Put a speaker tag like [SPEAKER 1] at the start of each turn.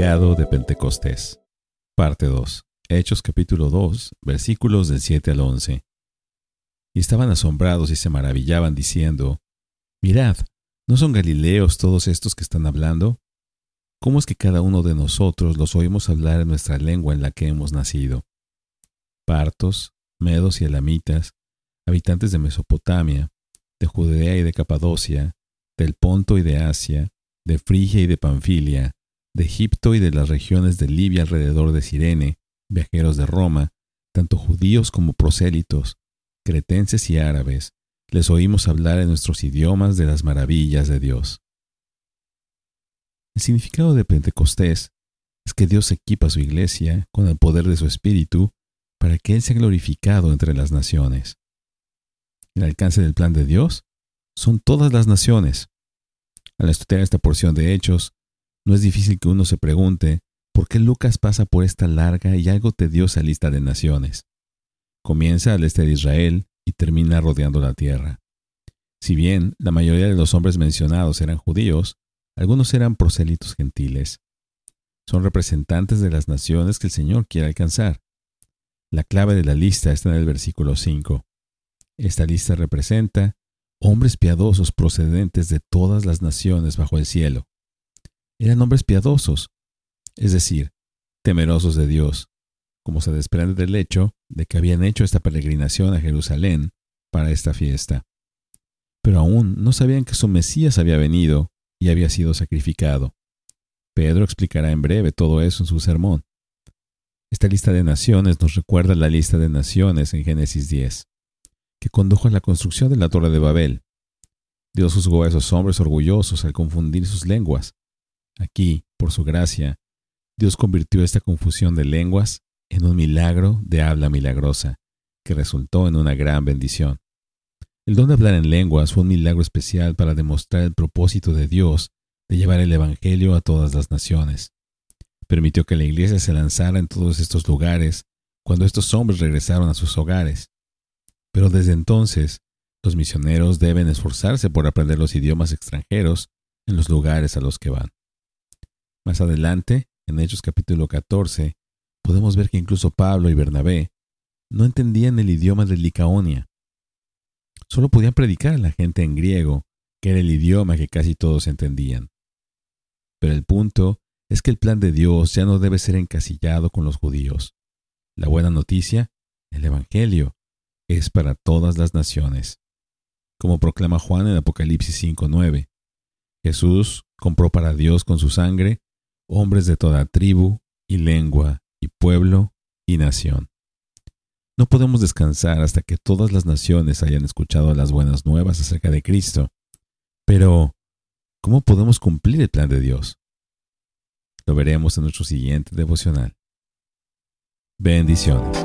[SPEAKER 1] De Pentecostés. Parte 2. Hechos capítulo 2, versículos del 7 al 11. Y estaban asombrados y se maravillaban diciendo, Mirad, ¿no son galileos todos estos que están hablando? ¿Cómo es que cada uno de nosotros los oímos hablar en nuestra lengua en la que hemos nacido? Partos, medos y elamitas, habitantes de Mesopotamia, de Judea y de Capadocia, del Ponto y de Asia, de Frigia y de Panfilia, de Egipto y de las regiones de Libia alrededor de Sirene, viajeros de Roma, tanto judíos como prosélitos, cretenses y árabes, les oímos hablar en nuestros idiomas de las maravillas de Dios. El significado de Pentecostés es que Dios equipa a su iglesia con el poder de su Espíritu para que Él sea glorificado entre las naciones. El alcance del plan de Dios son todas las naciones. Al estudiar esta porción de Hechos, no es difícil que uno se pregunte por qué Lucas pasa por esta larga y algo tediosa lista de naciones. Comienza al este de Israel y termina rodeando la tierra. Si bien la mayoría de los hombres mencionados eran judíos, algunos eran prosélitos gentiles. Son representantes de las naciones que el Señor quiere alcanzar. La clave de la lista está en el versículo 5. Esta lista representa hombres piadosos procedentes de todas las naciones bajo el cielo eran hombres piadosos, es decir, temerosos de Dios, como se desprende del hecho de que habían hecho esta peregrinación a Jerusalén para esta fiesta. Pero aún no sabían que su Mesías había venido y había sido sacrificado. Pedro explicará en breve todo eso en su sermón. Esta lista de naciones nos recuerda la lista de naciones en Génesis 10, que condujo a la construcción de la Torre de Babel. Dios juzgó a esos hombres orgullosos al confundir sus lenguas Aquí, por su gracia, Dios convirtió esta confusión de lenguas en un milagro de habla milagrosa, que resultó en una gran bendición. El don de hablar en lenguas fue un milagro especial para demostrar el propósito de Dios de llevar el Evangelio a todas las naciones. Permitió que la iglesia se lanzara en todos estos lugares cuando estos hombres regresaron a sus hogares. Pero desde entonces, los misioneros deben esforzarse por aprender los idiomas extranjeros en los lugares a los que van. Más adelante, en Hechos capítulo 14, podemos ver que incluso Pablo y Bernabé no entendían el idioma de Licaonia. Solo podían predicar a la gente en griego, que era el idioma que casi todos entendían. Pero el punto es que el plan de Dios ya no debe ser encasillado con los judíos. La buena noticia, el Evangelio, es para todas las naciones. Como proclama Juan en Apocalipsis 5.9, Jesús compró para Dios con su sangre hombres de toda tribu y lengua y pueblo y nación. No podemos descansar hasta que todas las naciones hayan escuchado las buenas nuevas acerca de Cristo. Pero, ¿cómo podemos cumplir el plan de Dios? Lo veremos en nuestro siguiente devocional. Bendiciones.